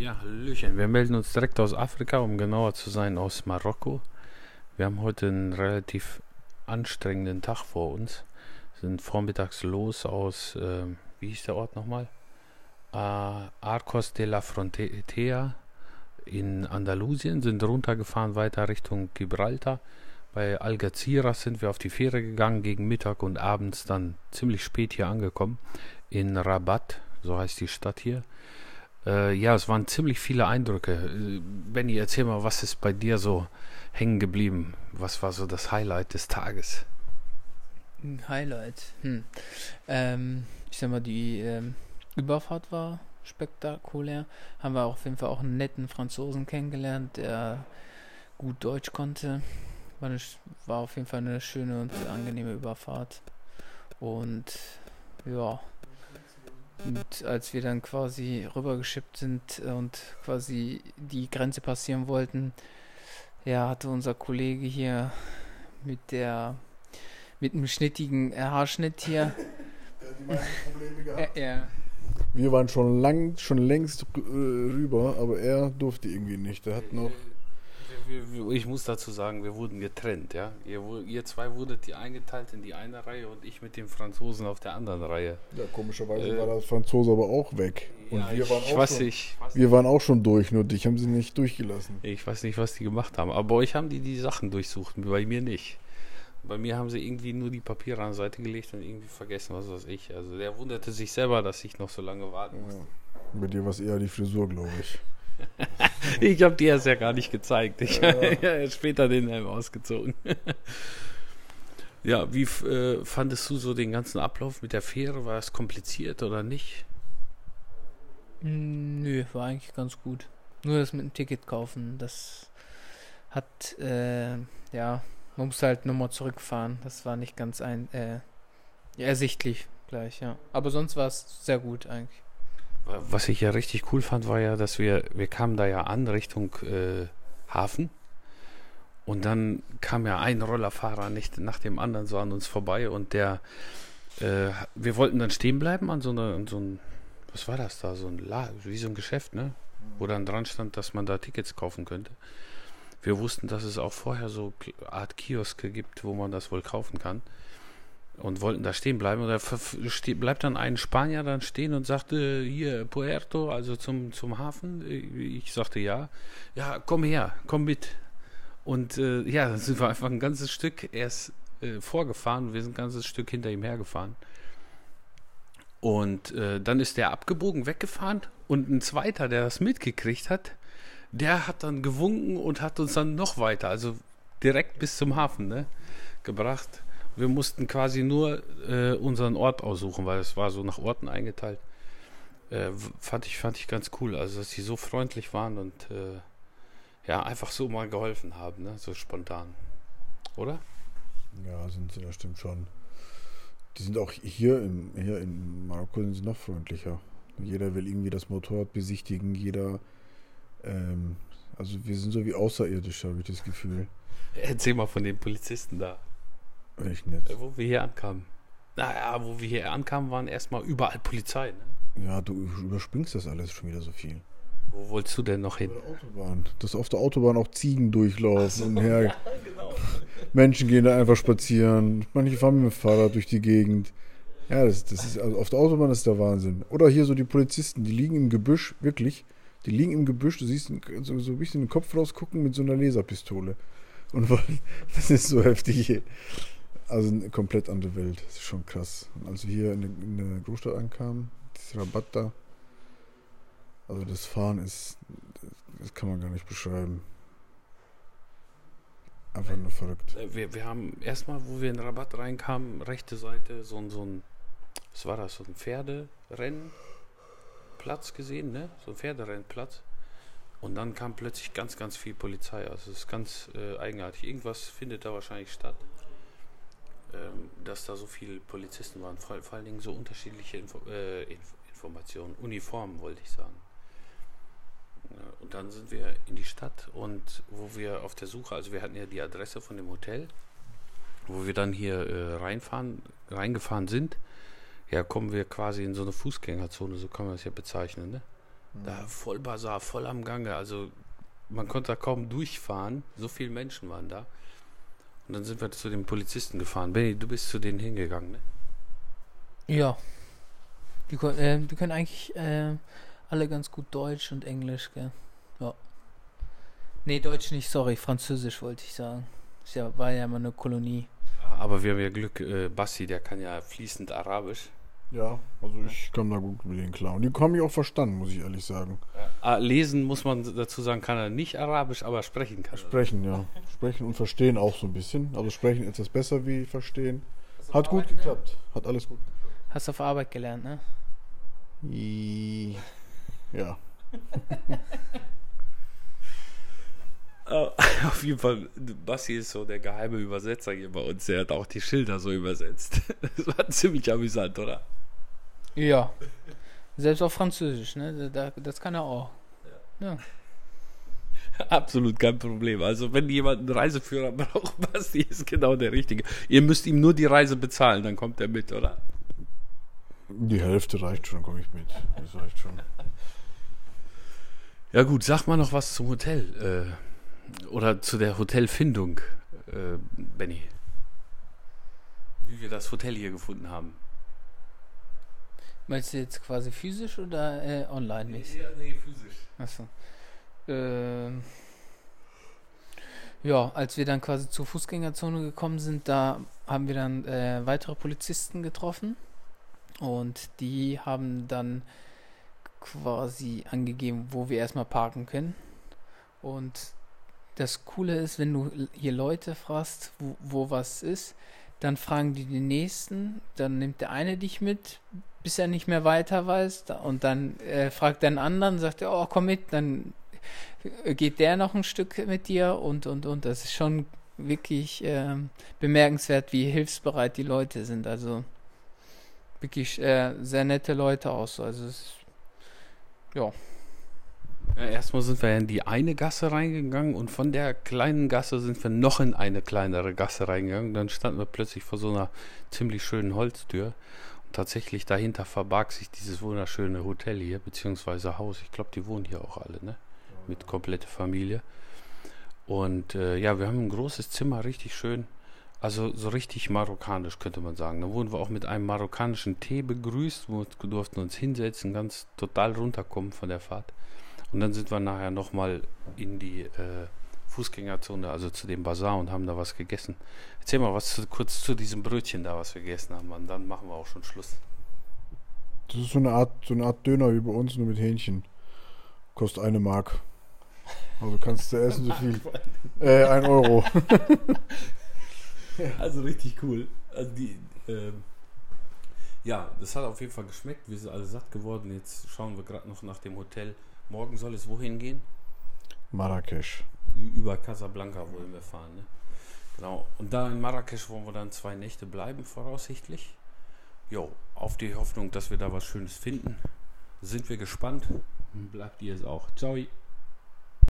Ja, Hallöchen. Wir melden uns direkt aus Afrika, um genauer zu sein, aus Marokko. Wir haben heute einen relativ anstrengenden Tag vor uns. Sind vormittags los aus, äh, wie hieß der Ort nochmal? Äh, Arcos de la Frontera in Andalusien, sind runtergefahren weiter Richtung Gibraltar. Bei Algeciras sind wir auf die Fähre gegangen, gegen Mittag und abends dann ziemlich spät hier angekommen. In Rabat, so heißt die Stadt hier. Äh, ja, es waren ziemlich viele Eindrücke. Äh, Benny, erzähl mal, was ist bei dir so hängen geblieben? Was war so das Highlight des Tages? Ein Highlight. Hm. Ähm, ich sag mal, die ähm, Überfahrt war spektakulär. Haben wir auf jeden Fall auch einen netten Franzosen kennengelernt, der gut Deutsch konnte. War, eine, war auf jeden Fall eine schöne und angenehme Überfahrt. Und ja, und als wir dann quasi rübergeschippt sind und quasi die Grenze passieren wollten, ja, hatte unser Kollege hier mit der mit einem schnittigen Haarschnitt hier. ja, ja. Wir waren schon lang, schon längst äh, rüber, aber er durfte irgendwie nicht. Er hat noch ich muss dazu sagen, wir wurden getrennt, ja. Ihr, ihr zwei wurdet die eingeteilt in die eine Reihe und ich mit dem Franzosen auf der anderen Reihe. Ja, komischerweise äh, war der Franzose aber auch weg. Und ja, wir, waren auch weiß schon, ich, wir waren auch schon durch, nur dich haben sie nicht durchgelassen. Ich weiß nicht, was die gemacht haben. Aber bei euch haben die die Sachen durchsucht, bei mir nicht. Bei mir haben sie irgendwie nur die Papiere an die Seite gelegt und irgendwie vergessen, was weiß ich. Also der wunderte sich selber, dass ich noch so lange warten musste. Ja. Bei dir war es eher die Frisur, glaube ich. ich habe dir das ja gar nicht gezeigt. Ich ja. habe ja später den Helm ausgezogen. ja, wie äh, fandest du so den ganzen Ablauf mit der Fähre? War es kompliziert oder nicht? Hm, nö, war eigentlich ganz gut. Nur das mit dem Ticket kaufen, das hat, äh, ja, man muss halt nochmal zurückfahren. Das war nicht ganz ein, äh, ersichtlich gleich, ja. Aber sonst war es sehr gut eigentlich. Was ich ja richtig cool fand, war ja, dass wir, wir kamen da ja an Richtung äh, Hafen und dann kam ja ein Rollerfahrer nicht nach dem anderen so an uns vorbei und der, äh, wir wollten dann stehen bleiben an so, einer, an so ein, was war das da, so ein La wie so ein Geschäft, ne? Wo dann dran stand, dass man da Tickets kaufen könnte. Wir wussten, dass es auch vorher so Art Kioske gibt, wo man das wohl kaufen kann und wollten da stehen bleiben. Und da bleibt dann ein Spanier dann stehen und sagte, hier, Puerto, also zum, zum Hafen. Ich sagte ja. Ja, komm her, komm mit. Und äh, ja, dann sind wir einfach ein ganzes Stück erst äh, vorgefahren. Wir sind ein ganzes Stück hinter ihm hergefahren. Und äh, dann ist der abgebogen weggefahren und ein zweiter, der das mitgekriegt hat, der hat dann gewunken und hat uns dann noch weiter, also direkt bis zum Hafen, ne, gebracht. Wir mussten quasi nur äh, unseren Ort aussuchen, weil es war so nach Orten eingeteilt. Äh, fand, ich, fand ich ganz cool, also dass sie so freundlich waren und äh, ja, einfach so mal geholfen haben, ne? so spontan. Oder? Ja, sind sie, das stimmt schon. Die sind auch hier, im, hier in Marokko sind sie noch freundlicher. Jeder will irgendwie das Motorrad besichtigen, jeder. Ähm, also wir sind so wie Außerirdische, habe ich das Gefühl. Erzähl mal von den Polizisten da. Echt nicht. Äh, wo wir hier ankamen. Naja, wo wir hier ankamen, waren erstmal überall Polizei. Ne? Ja, du überspringst das alles schon wieder so viel. Wo wolltest du denn noch hin? Autobahn. Dass auf der Autobahn auch Ziegen durchlaufen so, und her. Ja, genau. Menschen gehen da einfach spazieren. Manche fahren mit dem Fahrrad durch die Gegend. Ja, das, das ist, also auf der Autobahn ist der Wahnsinn. Oder hier so die Polizisten, die liegen im Gebüsch, wirklich. Die liegen im Gebüsch, du siehst so, so ein bisschen den Kopf rausgucken mit so einer Laserpistole. Und das ist so heftig. Also eine komplett andere Welt. Das ist schon krass. Als wir hier in, in der Großstadt ankamen, das Rabatt da, also das Fahren ist, das kann man gar nicht beschreiben. Einfach nur verrückt. Äh, wir, wir haben erstmal, wo wir in Rabatt reinkamen, rechte Seite so, so ein, was war das, so ein Pferderennplatz gesehen, ne? So ein Pferderennplatz. Und dann kam plötzlich ganz, ganz viel Polizei. Also es ist ganz äh, eigenartig. Irgendwas findet da wahrscheinlich statt ähm, dass da so viele Polizisten waren, vor, vor allen Dingen so unterschiedliche Info äh, Inf Informationen, Uniformen wollte ich sagen. und dann sind wir in die Stadt und wo wir auf der Suche, also wir hatten ja die Adresse von dem Hotel, wo wir dann hier äh, reinfahren, reingefahren sind, ja, kommen wir quasi in so eine Fußgängerzone, so kann man das ja bezeichnen, ne? Da voll Bazar, voll am Gange. Also man konnte da kaum durchfahren. So viele Menschen waren da. Und dann sind wir zu den Polizisten gefahren. Benny, du bist zu denen hingegangen, ne? Ja. Die, äh, die können eigentlich äh, alle ganz gut Deutsch und Englisch, gell? Ja. Nee, Deutsch nicht, sorry, Französisch wollte ich sagen. Ja, war ja immer eine Kolonie. Aber wir haben ja Glück, äh, Bassi, der kann ja fließend Arabisch. Ja, also ich komme da gut mit denen klar. Und die haben mich auch verstanden, muss ich ehrlich sagen. Ah, lesen muss man dazu sagen, kann er nicht Arabisch, aber sprechen kann er. Sprechen, ja. Sprechen und verstehen auch so ein bisschen. Also sprechen etwas besser wie verstehen. Hat gut geklappt. Hat alles gut Hast auf Arbeit gelernt, ne? Ja. Auf jeden Fall, Bassi ist so der geheime Übersetzer hier bei uns. Der hat auch die Schilder so übersetzt. Das war ziemlich amüsant, oder? Ja. Selbst auf Französisch, ne? Da, das kann er auch. Ja. Absolut kein Problem. Also, wenn jemand einen Reiseführer braucht, Basti ist genau der Richtige. Ihr müsst ihm nur die Reise bezahlen, dann kommt er mit, oder? Die Hälfte reicht schon, komme ich mit. Das reicht schon. Ja, gut, sag mal noch was zum Hotel. Äh, oder zu der Hotelfindung, äh, Benny. Wie wir das Hotel hier gefunden haben. Meinst du jetzt quasi physisch oder äh, online-mäßig? nee, physisch. Achso. Ähm, ja, als wir dann quasi zur Fußgängerzone gekommen sind, da haben wir dann äh, weitere Polizisten getroffen und die haben dann quasi angegeben, wo wir erstmal parken können. Und das Coole ist, wenn du hier Leute fragst, wo, wo was ist, dann fragen die den nächsten, dann nimmt der eine dich mit, bis er nicht mehr weiter weiß. Und dann äh, fragt der einen anderen, sagt er, oh, komm mit, dann äh, geht der noch ein Stück mit dir und, und, und. Das ist schon wirklich ähm, bemerkenswert, wie hilfsbereit die Leute sind. Also wirklich äh, sehr nette Leute auch so. Also es, ja, Ja, erstmal sind wir in die eine Gasse reingegangen und von der kleinen Gasse sind wir noch in eine kleinere Gasse reingegangen. Dann standen wir plötzlich vor so einer ziemlich schönen Holztür. Tatsächlich dahinter verbarg sich dieses wunderschöne Hotel hier, beziehungsweise Haus. Ich glaube, die wohnen hier auch alle, ne? Mit komplette Familie. Und äh, ja, wir haben ein großes Zimmer, richtig schön. Also so richtig marokkanisch könnte man sagen. Da wurden wir auch mit einem marokkanischen Tee begrüßt. Wir durften uns hinsetzen, ganz total runterkommen von der Fahrt. Und dann sind wir nachher nochmal in die äh, Fußgängerzone, also zu dem Bazar und haben da was gegessen. Erzähl mal was zu, kurz zu diesem Brötchen da, was wir gegessen haben. Und dann machen wir auch schon Schluss. Das ist so eine Art, so eine Art Döner wie bei uns, nur mit Hähnchen. Kostet eine Mark. Also kannst du essen so viel. Äh, ein Euro. Also richtig cool. Also die, ähm, ja, das hat auf jeden Fall geschmeckt. Wir sind alle satt geworden. Jetzt schauen wir gerade noch nach dem Hotel. Morgen soll es wohin gehen? Marrakesch. Über Casablanca wollen wir fahren. Ne? Genau. Und da in Marrakesch wollen wir dann zwei Nächte bleiben, voraussichtlich. Jo, auf die Hoffnung, dass wir da was Schönes finden. Sind wir gespannt. Bleibt ihr es auch. Ciao.